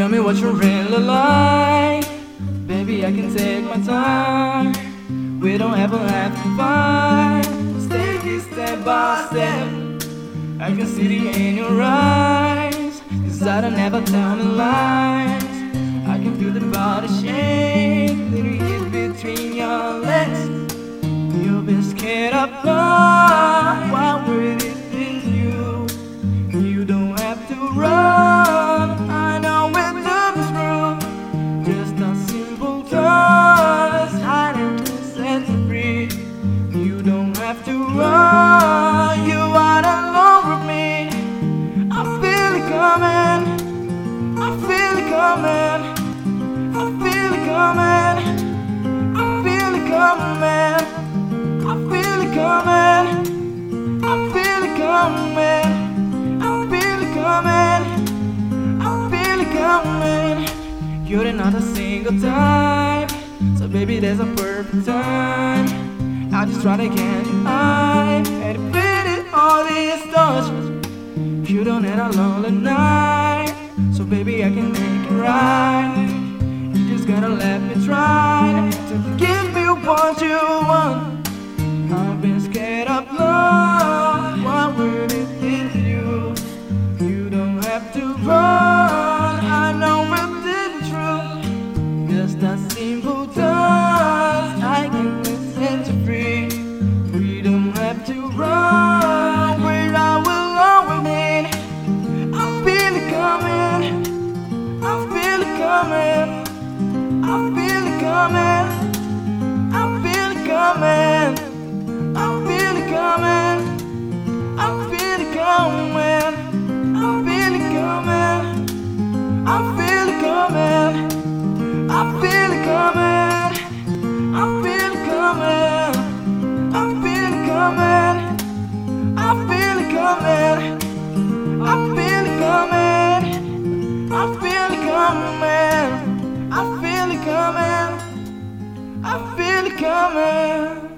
Tell me what you really like. Baby, I can take my time. We don't ever have to fight. Take it step by step. I can see the in your eyes. Cause I don't ever tell me lies. I can feel the body shake. Little hit between your legs. You've been scared of love. you are alone with me. I feel it coming, I feel it coming, I feel it coming, I feel it coming, I feel it coming, I feel it coming, I feel it coming, You're not a single time, so baby, there's a perfect time. I just high and fit it all this touch. You don't need a lonely night. So baby, I can make it right. You just gotta let me try to give me what you want. I feel it coming. I feel it coming. Coming.